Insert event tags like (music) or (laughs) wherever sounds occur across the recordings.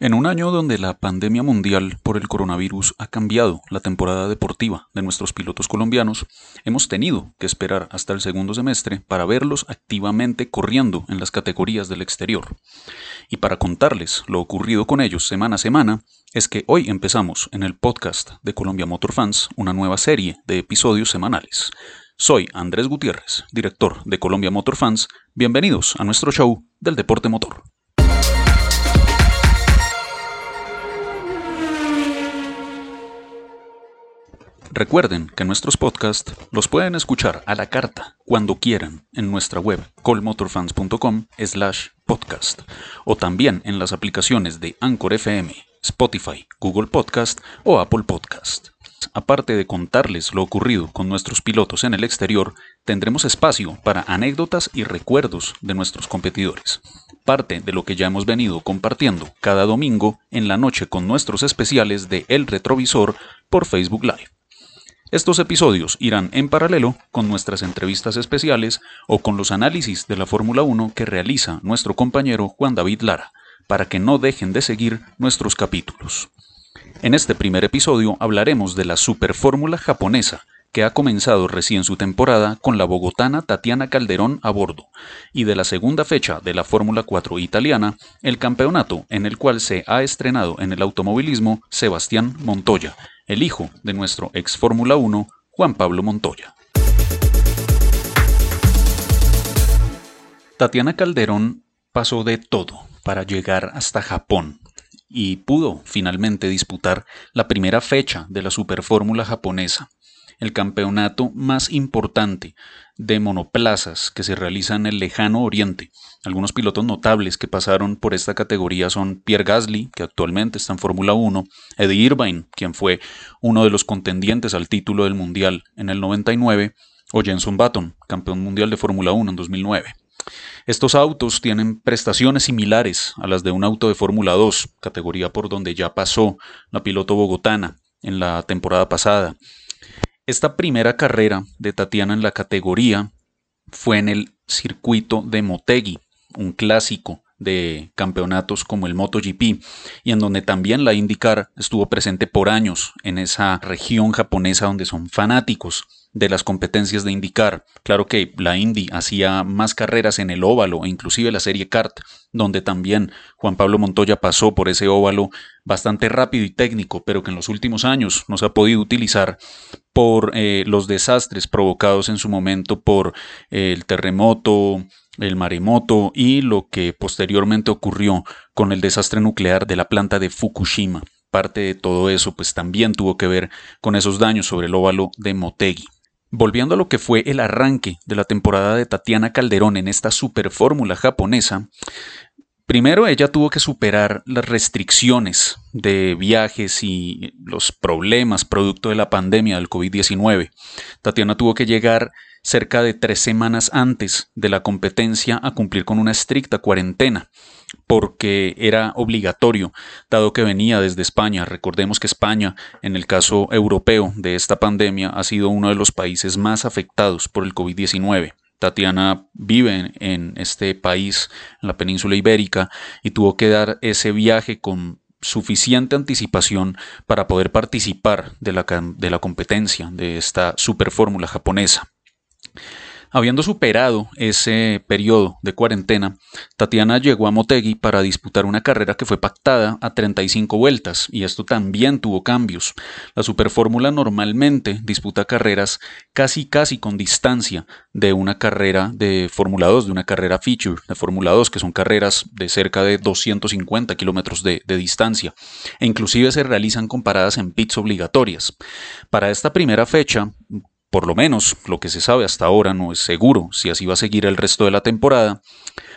En un año donde la pandemia mundial por el coronavirus ha cambiado la temporada deportiva de nuestros pilotos colombianos, hemos tenido que esperar hasta el segundo semestre para verlos activamente corriendo en las categorías del exterior. Y para contarles lo ocurrido con ellos semana a semana, es que hoy empezamos en el podcast de Colombia Motor Fans una nueva serie de episodios semanales. Soy Andrés Gutiérrez, director de Colombia Motor Fans. Bienvenidos a nuestro show del deporte motor. Recuerden que nuestros podcasts los pueden escuchar a la carta cuando quieran en nuestra web colmotorfans.com slash podcast o también en las aplicaciones de Anchor FM, Spotify, Google Podcast o Apple Podcast. Aparte de contarles lo ocurrido con nuestros pilotos en el exterior, tendremos espacio para anécdotas y recuerdos de nuestros competidores. Parte de lo que ya hemos venido compartiendo cada domingo en la noche con nuestros especiales de El Retrovisor por Facebook Live. Estos episodios irán en paralelo con nuestras entrevistas especiales o con los análisis de la Fórmula 1 que realiza nuestro compañero Juan David Lara, para que no dejen de seguir nuestros capítulos. En este primer episodio hablaremos de la Superfórmula japonesa, que ha comenzado recién su temporada con la bogotana Tatiana Calderón a bordo, y de la segunda fecha de la Fórmula 4 italiana, el campeonato en el cual se ha estrenado en el automovilismo Sebastián Montoya, el hijo de nuestro ex Fórmula 1, Juan Pablo Montoya. Tatiana Calderón pasó de todo para llegar hasta Japón y pudo finalmente disputar la primera fecha de la Superfórmula japonesa, el campeonato más importante de monoplazas que se realiza en el lejano oriente. Algunos pilotos notables que pasaron por esta categoría son Pierre Gasly, que actualmente está en Fórmula 1, Eddie Irvine, quien fue uno de los contendientes al título del Mundial en el 99, o Jenson Button, campeón mundial de Fórmula 1 en 2009. Estos autos tienen prestaciones similares a las de un auto de Fórmula 2, categoría por donde ya pasó la piloto bogotana en la temporada pasada, esta primera carrera de Tatiana en la categoría fue en el circuito de Motegi, un clásico de campeonatos como el MotoGP y en donde también la IndyCar estuvo presente por años en esa región japonesa donde son fanáticos de las competencias de IndyCar. Claro que la Indy hacía más carreras en el óvalo e inclusive la serie kart, donde también Juan Pablo Montoya pasó por ese óvalo bastante rápido y técnico, pero que en los últimos años no se ha podido utilizar por eh, los desastres provocados en su momento por eh, el terremoto, el maremoto y lo que posteriormente ocurrió con el desastre nuclear de la planta de Fukushima. Parte de todo eso pues también tuvo que ver con esos daños sobre el óvalo de Motegi. Volviendo a lo que fue el arranque de la temporada de Tatiana Calderón en esta superfórmula japonesa, primero ella tuvo que superar las restricciones de viajes y los problemas producto de la pandemia del COVID-19. Tatiana tuvo que llegar cerca de tres semanas antes de la competencia a cumplir con una estricta cuarentena, porque era obligatorio, dado que venía desde España. Recordemos que España, en el caso europeo de esta pandemia, ha sido uno de los países más afectados por el COVID-19. Tatiana vive en este país, en la península ibérica, y tuvo que dar ese viaje con suficiente anticipación para poder participar de la, de la competencia de esta superfórmula japonesa. Habiendo superado ese periodo de cuarentena, Tatiana llegó a Motegi para disputar una carrera que fue pactada a 35 vueltas, y esto también tuvo cambios. La Superfórmula normalmente disputa carreras casi casi con distancia de una carrera de Fórmula 2, de una carrera feature de Fórmula 2, que son carreras de cerca de 250 kilómetros de, de distancia, e inclusive se realizan comparadas en pits obligatorias. Para esta primera fecha, por lo menos lo que se sabe hasta ahora no es seguro si así va a seguir el resto de la temporada,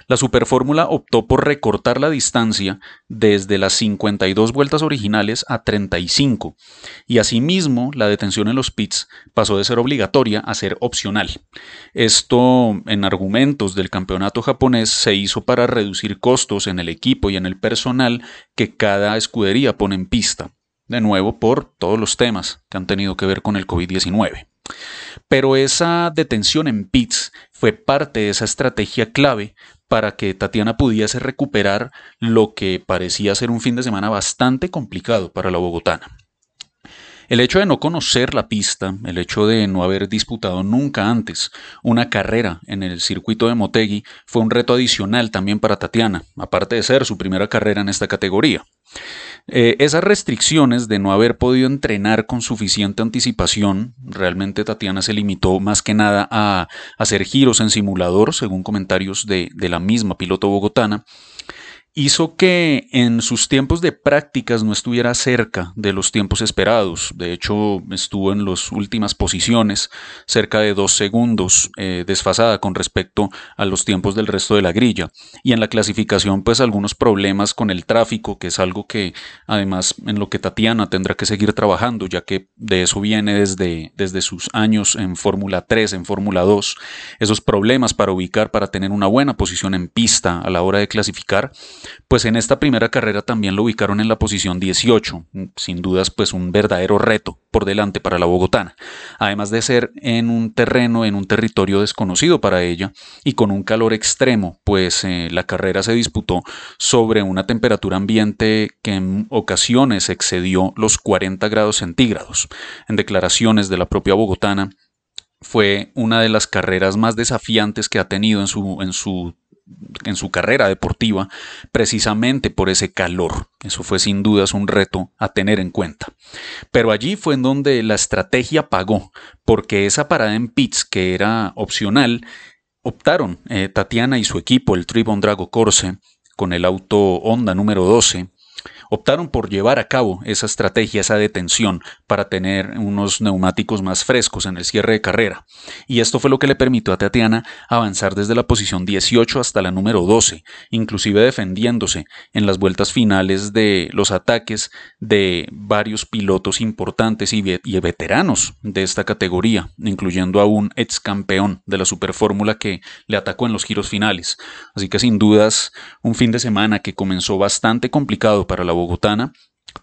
la Superfórmula optó por recortar la distancia desde las 52 vueltas originales a 35 y asimismo la detención en los pits pasó de ser obligatoria a ser opcional. Esto en argumentos del campeonato japonés se hizo para reducir costos en el equipo y en el personal que cada escudería pone en pista, de nuevo por todos los temas que han tenido que ver con el COVID-19. Pero esa detención en pits fue parte de esa estrategia clave para que Tatiana pudiese recuperar lo que parecía ser un fin de semana bastante complicado para la bogotana. El hecho de no conocer la pista, el hecho de no haber disputado nunca antes una carrera en el circuito de Motegi fue un reto adicional también para Tatiana, aparte de ser su primera carrera en esta categoría. Eh, esas restricciones de no haber podido entrenar con suficiente anticipación, realmente Tatiana se limitó más que nada a hacer giros en simulador, según comentarios de la misma piloto bogotana, hizo que en sus tiempos de prácticas no estuviera cerca de los tiempos esperados. De hecho, estuvo en las últimas posiciones, cerca de dos segundos eh, desfasada con respecto a los tiempos del resto de la grilla. Y en la clasificación, pues algunos problemas con el tráfico, que es algo que además en lo que Tatiana tendrá que seguir trabajando, ya que de eso viene desde, desde sus años en Fórmula 3, en Fórmula 2. Esos problemas para ubicar, para tener una buena posición en pista a la hora de clasificar pues en esta primera carrera también lo ubicaron en la posición 18, sin dudas pues un verdadero reto por delante para la bogotana, además de ser en un terreno, en un territorio desconocido para ella y con un calor extremo, pues eh, la carrera se disputó sobre una temperatura ambiente que en ocasiones excedió los 40 grados centígrados. En declaraciones de la propia bogotana, fue una de las carreras más desafiantes que ha tenido en su, en su en su carrera deportiva precisamente por ese calor. Eso fue sin dudas un reto a tener en cuenta. Pero allí fue en donde la estrategia pagó, porque esa parada en pits que era opcional, optaron eh, Tatiana y su equipo, el Tribon Drago Corse, con el auto Honda número 12, optaron por llevar a cabo esa estrategia, esa detención, para tener unos neumáticos más frescos en el cierre de carrera. Y esto fue lo que le permitió a Tatiana avanzar desde la posición 18 hasta la número 12, inclusive defendiéndose en las vueltas finales de los ataques de varios pilotos importantes y, veteranos de esta categoría, incluyendo a un ex campeón de la Superfórmula que le atacó en los giros finales. Así que sin dudas, un fin de semana que comenzó bastante complicado para la bogotana,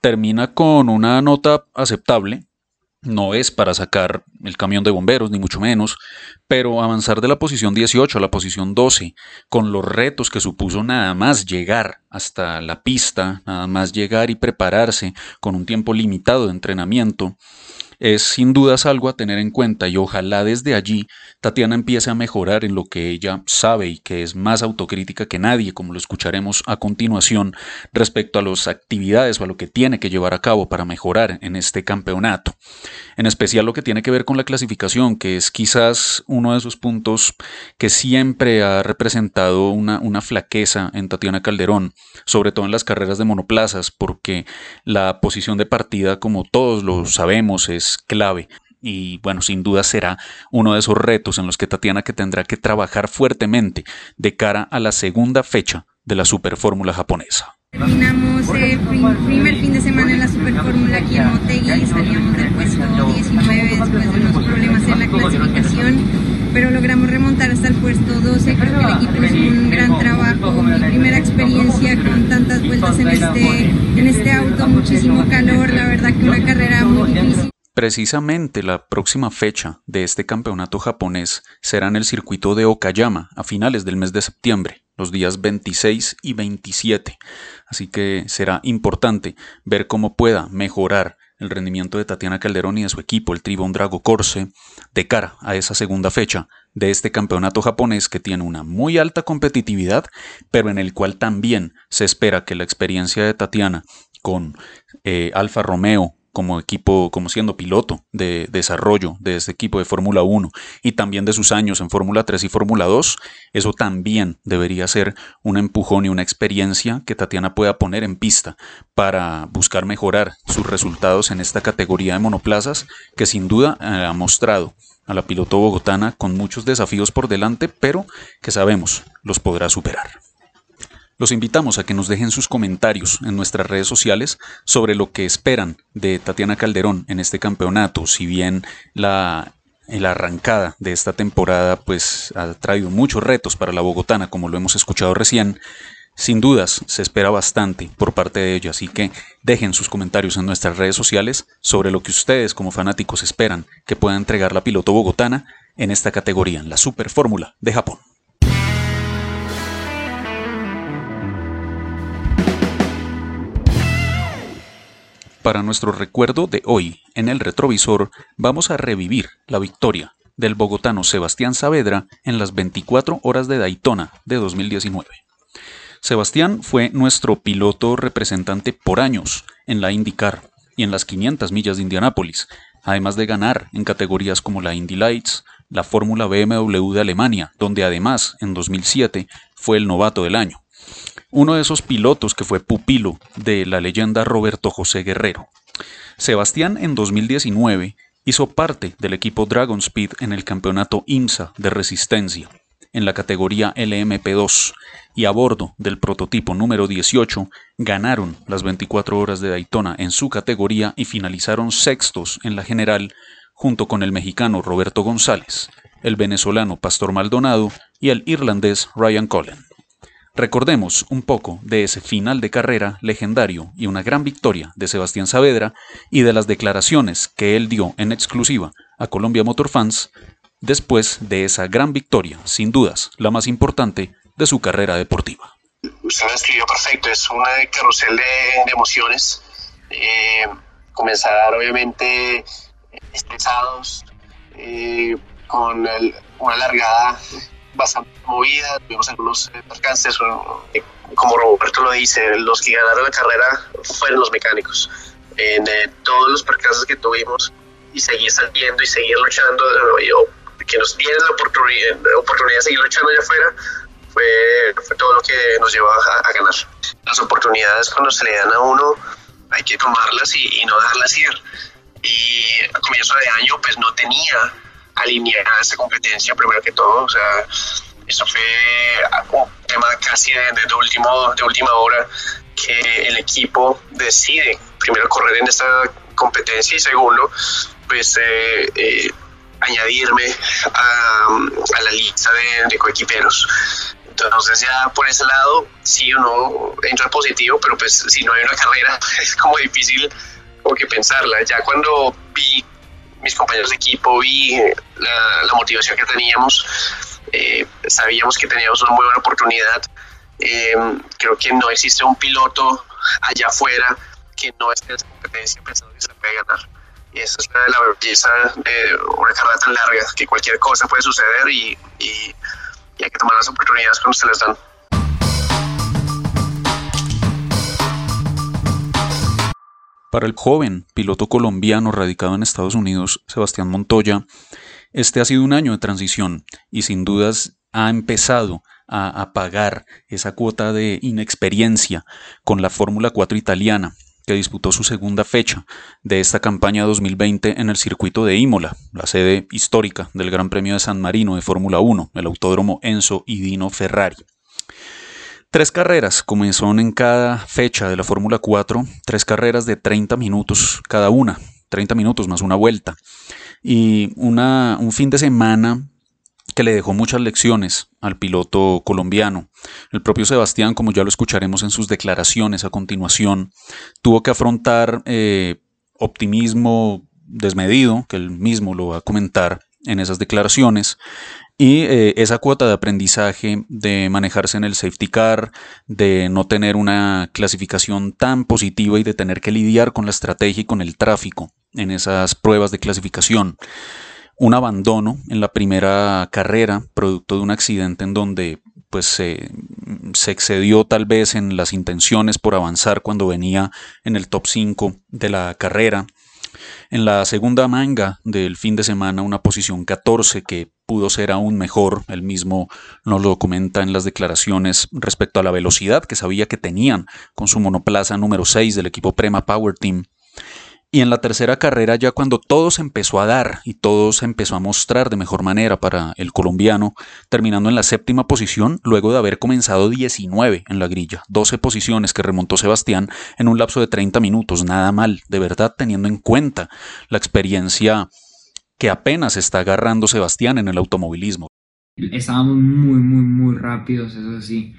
termina con una nota aceptable. No es para sacar el camión de bomberos, ni mucho menos, pero avanzar de la posición 18 a la posición 12, con los retos que supuso nada más llegar hasta la pista, nada más llegar y prepararse con un tiempo limitado de entrenamiento, es sin dudas algo a tener en cuenta y ojalá desde allí Tatiana empiece a mejorar en lo que ella sabe y que es más autocrítica que nadie, como lo escucharemos a continuación, respecto a las actividades o a lo que tiene que llevar a cabo para mejorar en este campeonato. En especial lo que tiene que ver con la clasificación, que es quizás uno de esos puntos que siempre ha representado una, una flaqueza en Tatiana Calderón, sobre todo en las carreras de monoplazas, porque la posición de partida, como todos lo sabemos, es clave y bueno, sin duda será uno de esos retos en los que Tatiana que tendrá que trabajar fuertemente de cara a la segunda fecha de la Superfórmula japonesa. Terminamos el primer fin de semana en la Superfórmula aquí en Motegi, salíamos del puesto 19 después de unos problemas en la clasificación, pero logramos remontar hasta el puesto 12, creo que el equipo hizo un gran trabajo, mi primera experiencia con tantas vueltas en este, en este auto, muchísimo calor, la verdad que una carrera muy difícil. Precisamente la próxima fecha de este campeonato japonés será en el circuito de Okayama a finales del mes de septiembre, los días 26 y 27. Así que será importante ver cómo pueda mejorar el rendimiento de Tatiana Calderón y de su equipo, el Tribon Drago Corse, de cara a esa segunda fecha de este campeonato japonés que tiene una muy alta competitividad, pero en el cual también se espera que la experiencia de Tatiana con eh, Alfa Romeo, como equipo, como siendo piloto de desarrollo de este equipo de Fórmula 1 y también de sus años en Fórmula 3 y Fórmula 2, eso también debería ser un empujón y una experiencia que Tatiana pueda poner en pista para buscar mejorar sus resultados en esta categoría de monoplazas que sin duda eh, ha mostrado a la piloto bogotana con muchos desafíos por delante, pero que sabemos los podrá superar. Los invitamos a que nos dejen sus comentarios en nuestras redes sociales sobre lo que esperan de Tatiana Calderón en este campeonato, si bien la, arrancada de esta temporada pues ha traído muchos retos para la bogotana, como lo hemos escuchado recién. Sin dudas, se espera bastante por parte de ella, así que dejen sus comentarios en nuestras redes sociales sobre lo que ustedes como fanáticos esperan que pueda entregar la piloto bogotana en esta categoría, en la Super Fórmula de Japón. Para nuestro recuerdo de hoy, en el retrovisor, vamos a revivir la victoria del bogotano Sebastián Saavedra en las 24 horas de Daytona de 2019. Sebastián fue nuestro piloto representante por años en la IndyCar y en las 500 millas de Indianápolis, además de ganar en categorías como la Indy Lights, la Fórmula BMW de Alemania, donde además en 2007 fue el novato del año. Uno de esos pilotos que fue pupilo de la leyenda Roberto José Guerrero. Sebastián en 2019 hizo parte del equipo Dragon Speed en el campeonato IMSA de resistencia en la categoría LMP2 y a bordo del prototipo número 18 ganaron las 24 horas de Daytona en su categoría y finalizaron sextos en la general junto con el mexicano Roberto González, el venezolano Pastor Maldonado y el irlandés Ryan Cullen. Recordemos un poco de ese final de carrera legendario y una gran victoria de Sebastián Saavedra y de las declaraciones que él dio en exclusiva a Colombia Motor Fans después de esa gran victoria, sin dudas la más importante de su carrera deportiva. Usted lo escribió perfecto, es una carrusel de, emociones. Eh, comenzar obviamente estresados, eh, con una largada bastante movida, tuvimos algunos percances, eh, como Roberto lo dice, los que ganaron la carrera fueron los mecánicos. En todos los percances que tuvimos y seguir saliendo y seguir luchando, que nos dieron la oportunidad, oportunidad de seguir luchando allá afuera, fue, fue todo lo que nos llevó a, ganar. Las oportunidades cuando se le dan a uno hay que tomarlas y, no dejarlas ir. Y a comienzo de año pues no tenía alineada esta competencia primero que todo, o sea, eso fue un tema casi de, de, último, de última hora que el equipo decide primero correr en esta competencia y segundo pues eh, eh, añadirme a, la lista de, de, coequiperos. Entonces ya por ese lado sí uno entra positivo, pero pues si no hay una carrera (laughs) es como difícil como que pensarla. Ya cuando vi mis compañeros de equipo, vi la, la motivación que teníamos, eh, sabíamos que teníamos una muy buena oportunidad. Eh, creo que no existe un piloto allá afuera que no esté en esa competencia pensando que se puede ganar. Y esa es la, belleza de una carrera tan larga, que cualquier cosa puede suceder y, y, hay que tomar las oportunidades cuando se les dan. Para el joven piloto colombiano radicado en Estados Unidos, Sebastián Montoya, este ha sido un año de transición y sin dudas ha empezado a, pagar esa cuota de inexperiencia con la Fórmula 4 italiana, que disputó su segunda fecha de esta campaña 2020 en el circuito de Imola, la sede histórica del Gran Premio de San Marino de Fórmula 1, el autódromo Enzo y Dino Ferrari. Tres carreras comenzaron en cada fecha de la Fórmula 4, tres carreras de 30 minutos cada una, 30 minutos más una vuelta, y una, un fin de semana que le dejó muchas lecciones al piloto colombiano. El propio Sebastián, como ya lo escucharemos en sus declaraciones a continuación, tuvo que afrontar eh, optimismo desmedido, que él mismo lo va a comentar en esas declaraciones, y eh, esa cuota de aprendizaje de manejarse en el safety car, de no tener una clasificación tan positiva y de tener que lidiar con la estrategia y con el tráfico en esas pruebas de clasificación un abandono en la primera carrera, producto de un accidente en donde pues se, excedió tal vez en las intenciones por avanzar cuando venía en el top 5 de la carrera. En la segunda manga del fin de semana, una posición 14 que pudo ser aún mejor, él mismo nos lo comenta en las declaraciones respecto a la velocidad que sabía que tenían con su monoplaza número 6 del equipo Prema Power Team y en la tercera carrera, ya cuando todo se empezó a dar y todo se empezó a mostrar de mejor manera para el colombiano, terminando en la séptima posición, luego de haber comenzado 19 en la grilla, 12 posiciones que remontó Sebastián en un lapso de 30 minutos, nada mal, de verdad teniendo en cuenta la experiencia que apenas está agarrando Sebastián en el automovilismo. Estábamos muy, muy, muy rápidos, eso sí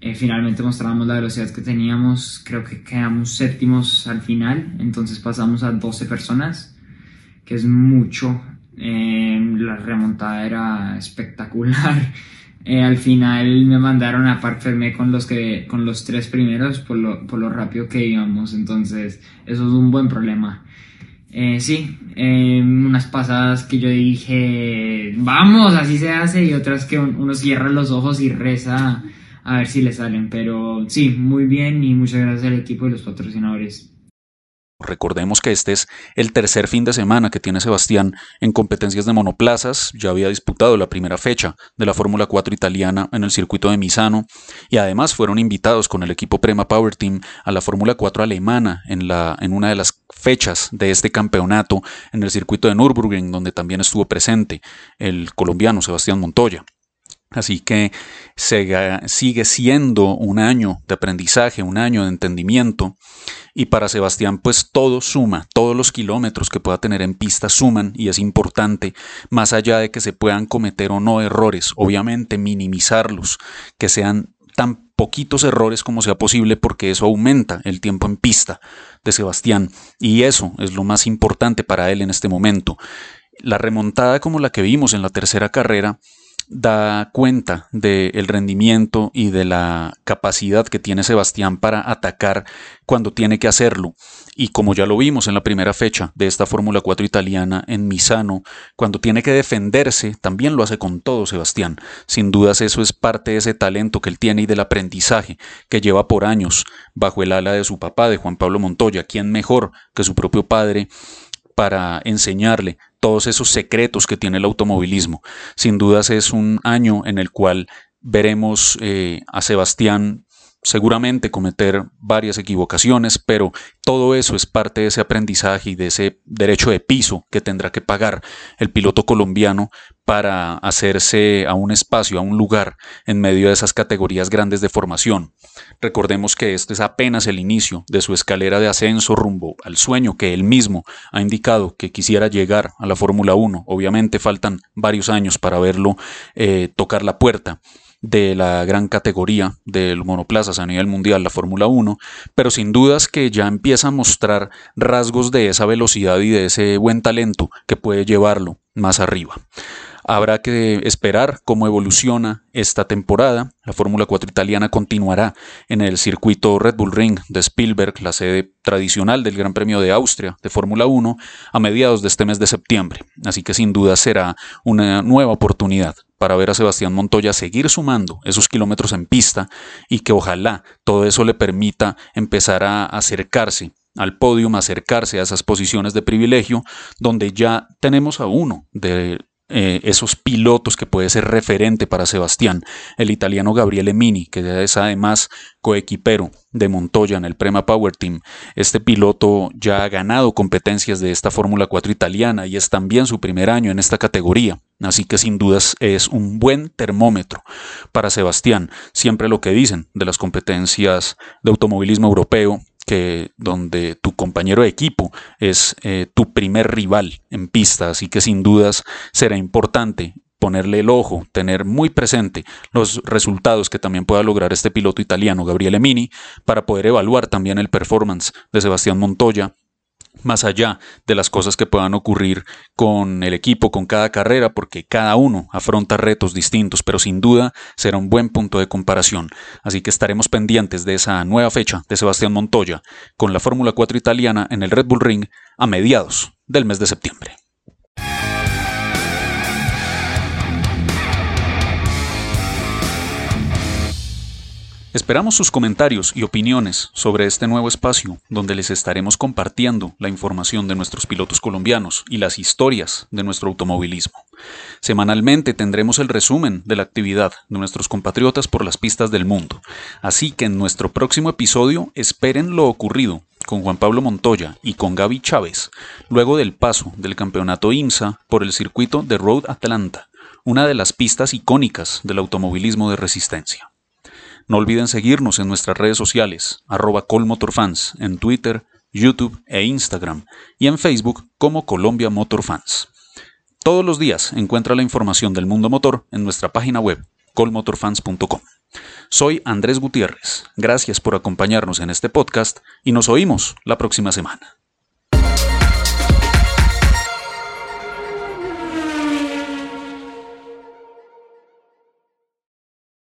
eh, finalmente mostramos la velocidad que teníamos, creo que quedamos séptimos al final, entonces pasamos a 12 personas, que es mucho. Eh, la remontada era espectacular. (laughs) Eh, al final me mandaron a Parc Fermé con los, que, con los tres primeros por lo, por lo rápido que íbamos, entonces eso es un buen problema. Eh, sí, eh, unas pasadas que yo dije, vamos, así se hace, y otras que uno cierra los ojos y reza a ver si le salen, pero sí, muy bien y muchas gracias al equipo y los patrocinadores. Recordemos que este es el tercer fin de semana que tiene Sebastián en competencias de monoplazas. Ya había disputado la primera fecha de la Fórmula 4 italiana en el circuito de Misano y además fueron invitados con el equipo Prema Power Team a la Fórmula 4 alemana en, la, en una de las fechas de este campeonato en el circuito de Nürburgring, donde también estuvo presente el colombiano Sebastián Montoya. Así que sigue siendo un año de aprendizaje, un año de entendimiento. Y para Sebastián, pues todo suma, todos los kilómetros que pueda tener en pista suman y es importante, más allá de que se puedan cometer o no errores, obviamente minimizarlos, que sean tan poquitos errores como sea posible porque eso aumenta el tiempo en pista de Sebastián y eso es lo más importante para él en este momento. La remontada como la que vimos en la tercera carrera da cuenta del rendimiento y de la capacidad que tiene Sebastián para atacar cuando tiene que hacerlo. Y como ya lo vimos en la primera fecha de esta Fórmula 4 italiana en Misano, cuando tiene que defenderse, también lo hace con todo Sebastián. Sin dudas eso es parte de ese talento que él tiene y del aprendizaje que lleva por años bajo el ala de su papá, de Juan Pablo Montoya, quien mejor que su propio padre para enseñarle todos esos secretos que tiene el automovilismo. Sin dudas es un año en el cual veremos eh, a Sebastián seguramente cometer varias equivocaciones, pero todo eso es parte de ese aprendizaje y de ese derecho de piso que tendrá que pagar el piloto colombiano para hacerse a un espacio, a un lugar en medio de esas categorías grandes de formación. Recordemos que este es apenas el inicio de su escalera de ascenso rumbo al sueño que él mismo ha indicado que quisiera llegar a la Fórmula 1. Obviamente faltan varios años para verlo eh, tocar la puerta de la gran categoría de los monoplazas a nivel mundial, la Fórmula 1, pero sin dudas que ya empieza a mostrar rasgos de esa velocidad y de ese buen talento que puede llevarlo más arriba. Habrá que esperar cómo evoluciona esta temporada. La Fórmula 4 italiana continuará en el circuito Red Bull Ring de Spielberg, la sede tradicional del Gran Premio de Austria de Fórmula 1, a mediados de este mes de septiembre. Así que sin duda será una nueva oportunidad para ver a Sebastián Montoya seguir sumando esos kilómetros en pista y que ojalá todo eso le permita empezar a acercarse al podio, acercarse a esas posiciones de privilegio, donde ya tenemos a uno de eh, esos pilotos que puede ser referente para Sebastián. El italiano Gabriele Mini, que es además coequipero de Montoya en el Prema Power Team. Este piloto ya ha ganado competencias de esta Fórmula 4 italiana y es también su primer año en esta categoría. Así que sin dudas es un buen termómetro para Sebastián. Siempre lo que dicen de las competencias de automovilismo europeo donde tu compañero de equipo es eh, tu primer rival en pista, así que sin dudas será importante ponerle el ojo, tener muy presente los resultados que también pueda lograr este piloto italiano, Gabriele Mini, para poder evaluar también el performance de Sebastián Montoya más allá de las cosas que puedan ocurrir con el equipo, con cada carrera, porque cada uno afronta retos distintos, pero sin duda será un buen punto de comparación. Así que estaremos pendientes de esa nueva fecha de Sebastián Montoya con la Fórmula 4 italiana en el Red Bull Ring a mediados del mes de septiembre. Esperamos sus comentarios y opiniones sobre este nuevo espacio donde les estaremos compartiendo la información de nuestros pilotos colombianos y las historias de nuestro automovilismo. Semanalmente tendremos el resumen de la actividad de nuestros compatriotas por las pistas del mundo, así que en nuestro próximo episodio esperen lo ocurrido con Juan Pablo Montoya y con Gaby Chávez, luego del paso del campeonato IMSA por el circuito de Road Atlanta, una de las pistas icónicas del automovilismo de resistencia. No olviden seguirnos en nuestras redes sociales, arroba colmotorfans, en Twitter, YouTube e Instagram, y en Facebook como Colombia Motor Fans. Todos los días encuentra la información del mundo motor en nuestra página web, colmotorfans.com. Soy Andrés Gutiérrez, gracias por acompañarnos en este podcast y nos oímos la próxima semana.